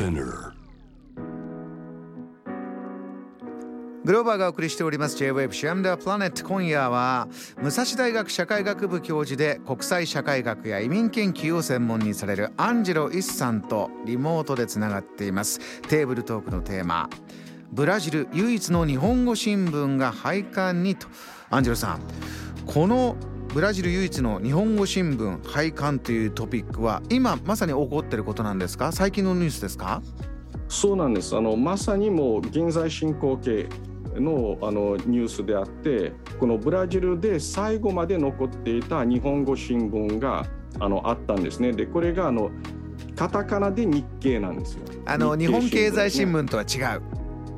Spinner. グローバーがお送りしております J-Wave シアムダープラネット今夜は武蔵大学社会学部教授で国際社会学や移民研究を専門にされるアンジェロ・イスさんとリモートでつながっています。テーブルトークのテーマブラジル唯一の日本語新聞が廃刊にと。アンジェロさんこのブラジル唯一の日本語新聞廃刊というトピックは今まさに起こっていることなんですか？最近のニュースですか？そうなんです。あのまさにもう現在進行形のあのニュースであってこのブラジルで最後まで残っていた日本語新聞があのあったんですね。でこれがあのカタカナで日経なんですよ。あの日本経済新聞とは違う。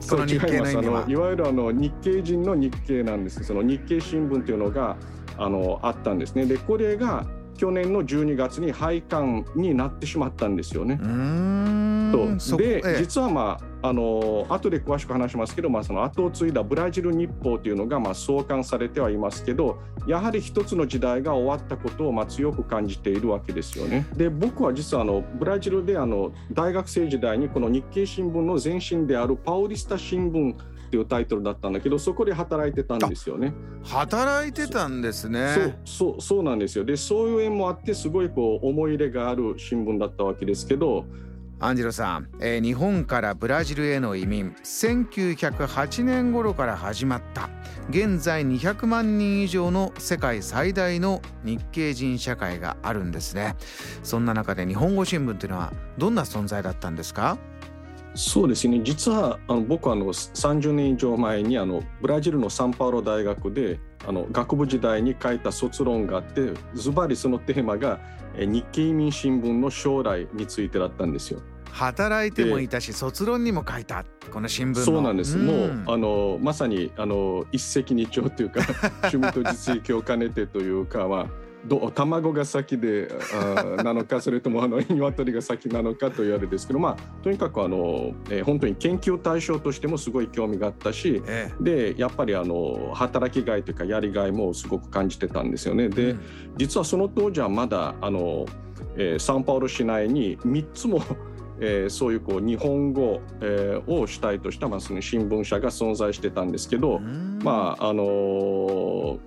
その日経の意味は。いわゆるあの日系人の日経なんですその日経新聞というのがあのあったんですねでこれが去年の12月に廃刊になってしまったんですよね。とで、ええ、実はまああの後で詳しく話しますけど、まあ、その後を継いだブラジル日報というのがまあ創刊されてはいますけどやはり一つの時代が終わったことをまあ強く感じているわけですよね。で僕は実はあのブラジルであの大学生時代にこの日経新聞の前身であるパウリスタ新聞っていうタイトルだったんだけどそこで働いてたんですよね。働いてたんですね。そうそうなんですよ。でそういう縁もあってすごいこう思い入れがある新聞だったわけですけど。アンジェロさん、えー、日本からブラジルへの移民1908年頃から始まった現在200万人以上の世界最大の日系人社会があるんですねそんな中で日本語新聞というのはどんな存在だったんですか？そうですね。実はあの僕はあの30年以上前にあのブラジルのサンパウロ大学であの学部時代に書いた卒論があってズバリそのテーマが日経移民新聞の将来についてだったんですよ。働いてもいたし卒論にも書いたこの新聞そうなんです、うん、もうあのまさにあの一石二鳥というか趣味と実益を兼ねてというかまあど卵が先であなのかそれともあの鶏が先なのかというあれですけどまあとにかくあの、えー、本当に研究対象としてもすごい興味があったし、ええ、でやっぱりあの働きがいというかやりがいもすごく感じてたんですよね。で、うん、実はその当時はまだあの、えー、サンパウロ市内に3つもえー、そういうこう日本語、えー、を主体とした、まあ、その新聞社が存在してたんですけど、まああのー、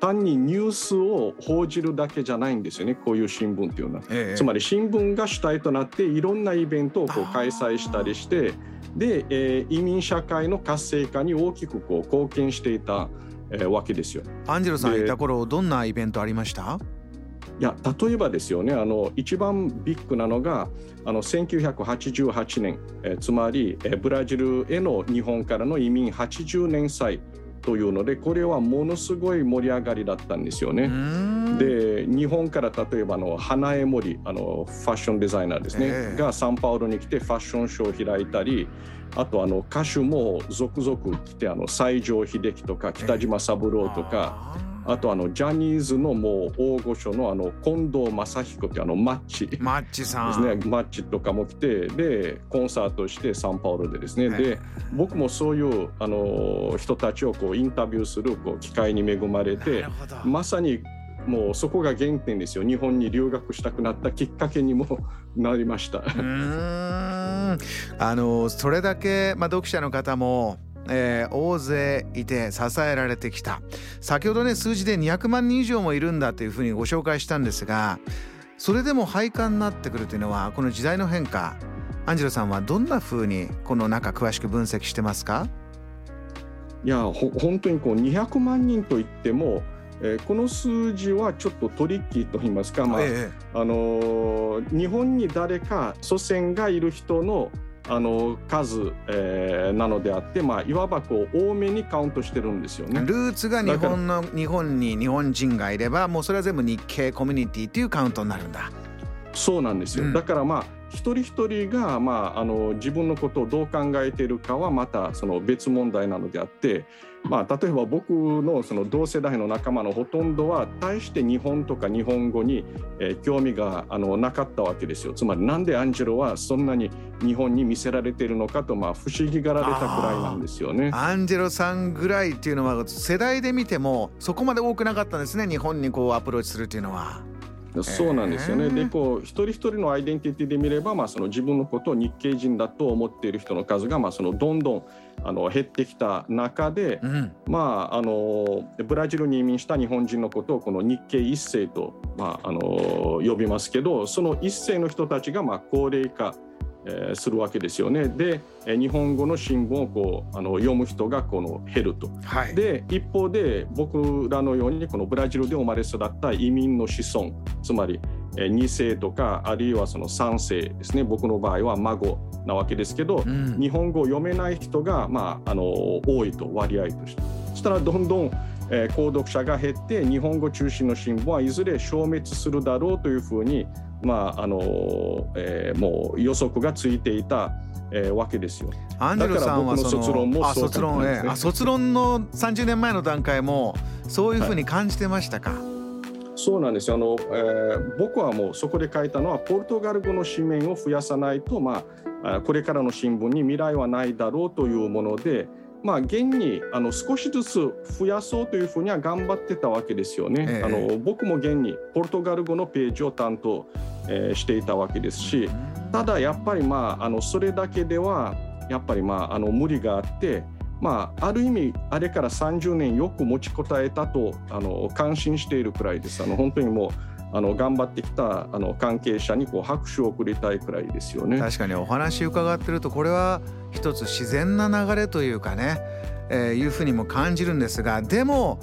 単にニュースを報じるだけじゃないんですよねこういう新聞っていうのは、ええ、つまり新聞が主体となっていろんなイベントをこう開催したりしてで、えー、移民社会の活性化に大きくこう貢献していた、えー、わけですよ。アンジェロさんいた頃どんなイベントありました？いや例えばですよねあの一番ビッグなのがあの1988年、えつまり、えブラジルへの日本からの移民80年祭というのでこれはものすごい盛り上がりだったんですよね。で日本から例えばの花江森あのファッションデザイナーですね、えー、がサンパウロに来てファッションショーを開いたりあとあの歌手も続々来てあの西城秀樹とか北島三郎とか。えーあとあのジャニーズのもう大御所のあの近藤正彦ってあのマッチ。マッチさん。ですね。マッチとかも来てでコンサートしてサンパウロでですね。で僕もそういうあの人たちをこうインタビューするこう機会に恵まれてまさにもうそこが原点ですよ。日本に留学したくなったきっかけにもなりました。うん。あのそれだけ、まあ、読者の方もえー、大勢いて支えられてきた。先ほどね数字で200万人以上もいるんだというふうにご紹介したんですがそれでも廃刊になってくるというのはこの時代の変化。アンジェロさんはどんなふうにこの中詳しく分析してますか？いや本当にこう200万人といってもえー、この数字はちょっとトリッキーと言いますか、まあ、ええ、あのー、日本に誰か祖先がいる人のあの数、えー、なのであって、まあ、いわばこう多めにカウントしてるんですよね。ルーツが日本の日本に日本人がいればもうそれは全部日系コミュニティっていうカウントになるんだ。そうなんですよ、うん、だからまあ一人一人が、まあ、あの自分のことをどう考えているかはまたその別問題なのであって、まあ、例えば僕のその同世代の仲間のほとんどは大して日本とか日本語に、えー、興味があのなかったわけですよ。つまりなんでアンジェロはそんなに日本に見せられているのかと、まあ、不思議がられたくらいなんですよね。アンジェロさんぐらいっていうのは世代で見てもそこまで多くなかったんですね。日本にこうアプローチするっていうのは。そうなんですよね。でこう一人一人のアイデンティティで見れば、まあ、その自分のことを日系人だと思っている人の数が、まあ、そのどんどんあの減ってきた中で、うん、まあ、あのブラジルに移民した日本人のことをこの日系一世と、まあ、あの呼びますけどその一世の人たちがまあ高齢化えー、するわけですよね。で、え日本語の新聞をこうあの読む人がこの減ると。はい、で一方で僕らのようにこのブラジルで生まれ育った移民の子孫つまり、え2世とかあるいはその3世ですね僕の場合は孫なわけですけど、うん、日本語を読めない人が、まあ、あの多いと割合として。そしたらどんどんえー、購読者が減って日本語中心の新聞はいずれ消滅するだろうというふうにまああのえー、もう予測がついていた、えー、わけですよ。アンジェルさんはその卒論もそう卒論、ね、あ卒論の30年前の段階もそういうふうに感じてましたか、はい、そうなんですよ。あの、えー、僕はもうそこで書いたのはポルトガル語の紙面を増やさないと、まあ、これからの新聞に未来はないだろうというもので、まあ、現にあの少しずつ増やそうというふうには頑張ってたわけですよね。ええ、あの僕も現にポルトガル語のページを担当、えー、していたわけですしただやっぱり、まあ、あのそれだけではやっぱり、まあ、あの無理があって。まあ、ある意味あれから30年よく持ちこたえたとあの感心しているくらいです。あの本当にもうあの頑張ってきたあの関係者にこう拍手を送りたいくらいですよね。確かにお話伺ってるとこれは一つ自然な流れというかね、えー、いうふうにも感じるんですがでも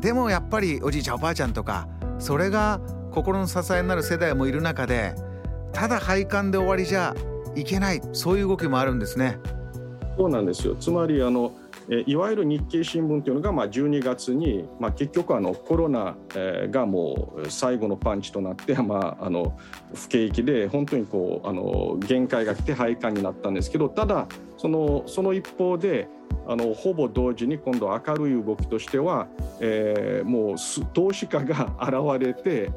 でもやっぱりおじいちゃんおばあちゃんとかそれが心の支えになる世代もいる中でただ配管で終わりじゃいけないそういう動きもあるんですね。そうなんですよつまりあのいわゆる日経新聞というのがまあ12月に、まあ、結局あのコロナがもう最後のパンチとなって、まあ、あの不景気で本当にこうあの限界が来て廃刊になったんですけどただそのその一方であのほぼ同時に今度明るい動きとしては、えー、もう投資家が現れて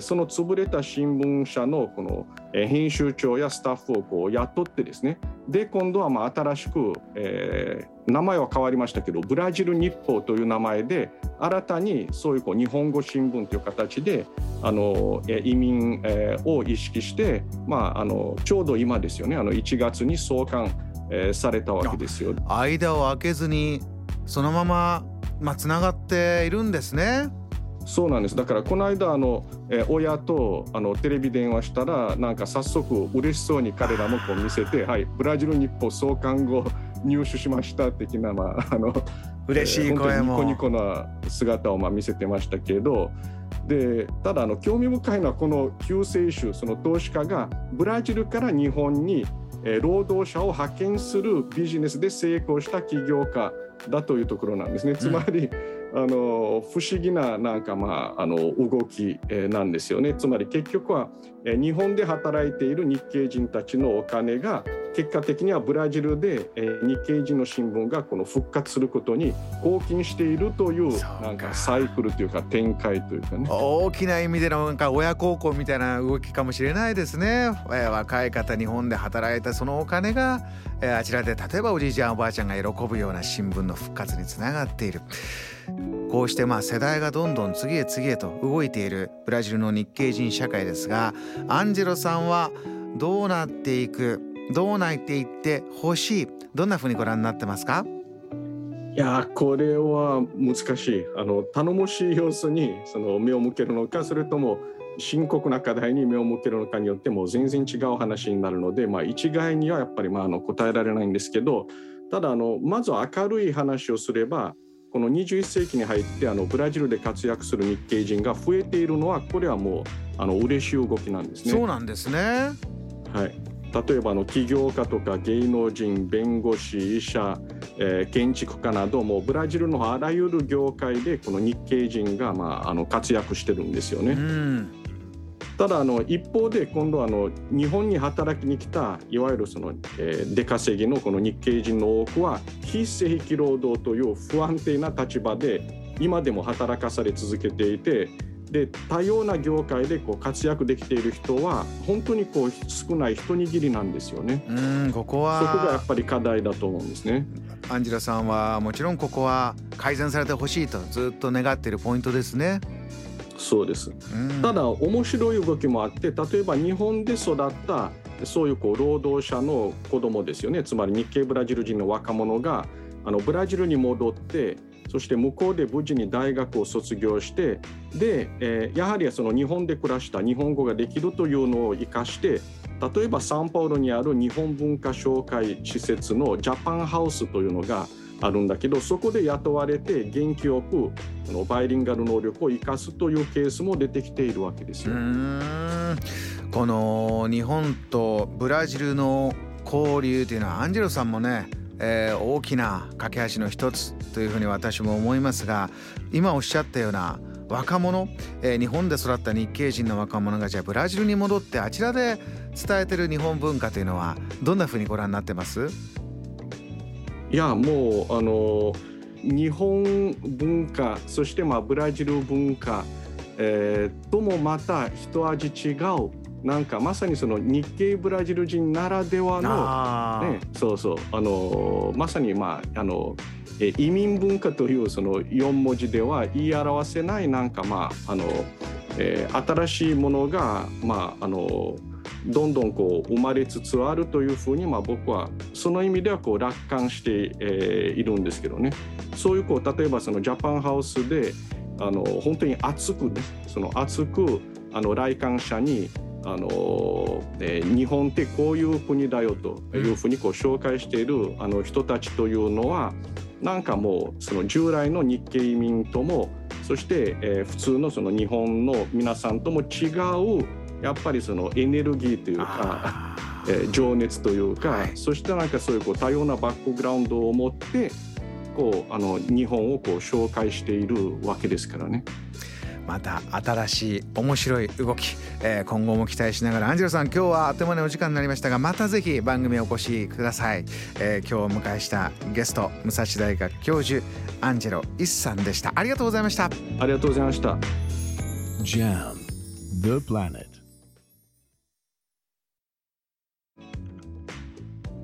その潰れた新聞社のこの編集長やスタッフをこう雇ってですねで今度はまあ新しく、えー、名前は変わりましたけどブラジル日報という名前で新たにそういうこう日本語新聞という形であの移民、を意識して、まあ、あのちょうど今ですよねあの1月に創刊、されたわけですよ。間を空けずにそのまままあ、つながっているんですね。そうなんです。だからこの間あの、え親とあのテレビ電話したらなんか早速嬉しそうに彼らもこう見せて「はいブラジル日報創刊後入手しました」的な、まあ、あの嬉しい声も、えー、ニコニコな姿をまあ見せてましたけどでただあの興味深いのはこの救世主その投資家がブラジルから日本にえ労働者を派遣するビジネスで成功した起業家だというところなんですね。つまり、うん、あの不思議ななんかまああの動き、なんですよね。つまり結局は、日本で働いている日系人たちのお金が結果的にはブラジルで、え日系人の新聞がこの復活することに貢献しているというなんかサイクルというか展開というかね。大きな意味でのなんか親孝行みたいな動きかもしれないですね、え若い方日本で働いたそのお金が、えあちらで例えばおじいちゃんおばあちゃんが喜ぶような新聞の復活につながっている。こうしてまあ世代がどんどん次へ次へと動いているブラジルの日系人社会ですがアンジェロさんはどうなっていくどうなっていってほしい？どんなふうにご覧になってますか？いやこれは難しい。あの頼もしい様子にその目を向けるのかそれとも深刻な課題に目を向けるのかによっても全然違う話になるので、まあ、一概にはやっぱりまああの答えられないんですけどただあのまず明るい話をすればこの21世紀に入ってあのブラジルで活躍する日系人が増えているのはこれはもうあの嬉しい動きなんですね。そうなんですね。はい例えばの起業家とか芸能人弁護士医者、えー、建築家などもブラジルのあらゆる業界でこの日系人が、まあ、あの活躍してるんですよね。ただあの一方で今度あの日本に働きに来たいわゆるその、えー、出稼ぎのこの日系人の多くは非正規労働という不安定な立場で今でも働かされ続けていてで多様な業界でこう活躍できている人は本当にこう少ない一握りなんですよね。うんここはそこがやっぱり課題だと思うんですね。アンジェラさんはもちろんここは改善されてほしいとずっと願っているポイントですね。そうです。ただ面白い動きもあって例えば日本で育ったそういうこう労働者の子供ですよねつまり日系ブラジル人の若者があのブラジルに戻ってそして向こうで無事に大学を卒業してで、えー、やはりその日本で暮らした日本語ができるというのを生かして例えばサンパウロにある日本文化紹介施設のジャパンハウスというのがあるんだけどそこで雇われて元気よくあのバイリンガル能力を生かすというケースも出てきているわけですよ。この日本とブラジルの交流というのはアンジェロさんもね、えー、大きな架け橋の一つというふうに私も思いますが今おっしゃったような若者、えー、日本で育った日系人の若者がじゃあブラジルに戻ってあちらで伝えてる日本文化というのはどんなふうにご覧になってます？いやもうあの日本文化そしてまあブラジル文化、えー、ともまた一味違うなんかまさにその日系ブラジル人ならではの、ね、そうそう。あのまさにまああの移民文化というその4文字では言い表せないなんかまああの、えー、新しいものがまああのどんどんこう生まれつつあるというふうに、まあ、僕はその意味ではこう楽観して、えー、いるんですけどね。そういうこう例えばそのジャパンハウスであの本当に熱くねその熱くあの来館者にあの、えー、日本ってこういう国だよというふうにこう紹介しているあの人たちというのはなんかもうその従来の日系移民ともそして、えー、普通のその日本の皆さんとも違うやっぱりそのエネルギーというか、えー、情熱というか、はい、そしてなんかそういうこう多様なバックグラウンドを持ってこうあの日本をこう紹介しているわけですからね。また新しい面白い動き、えー、今後も期待しながらアンジェロさん今日はあっという間にお時間になりましたがまたぜひ番組お越しください、えー、今日お迎えしたゲスト武蔵大学教授アンジェロ一さんでした。ありがとうございました。ありがとうございました。JAM The Planet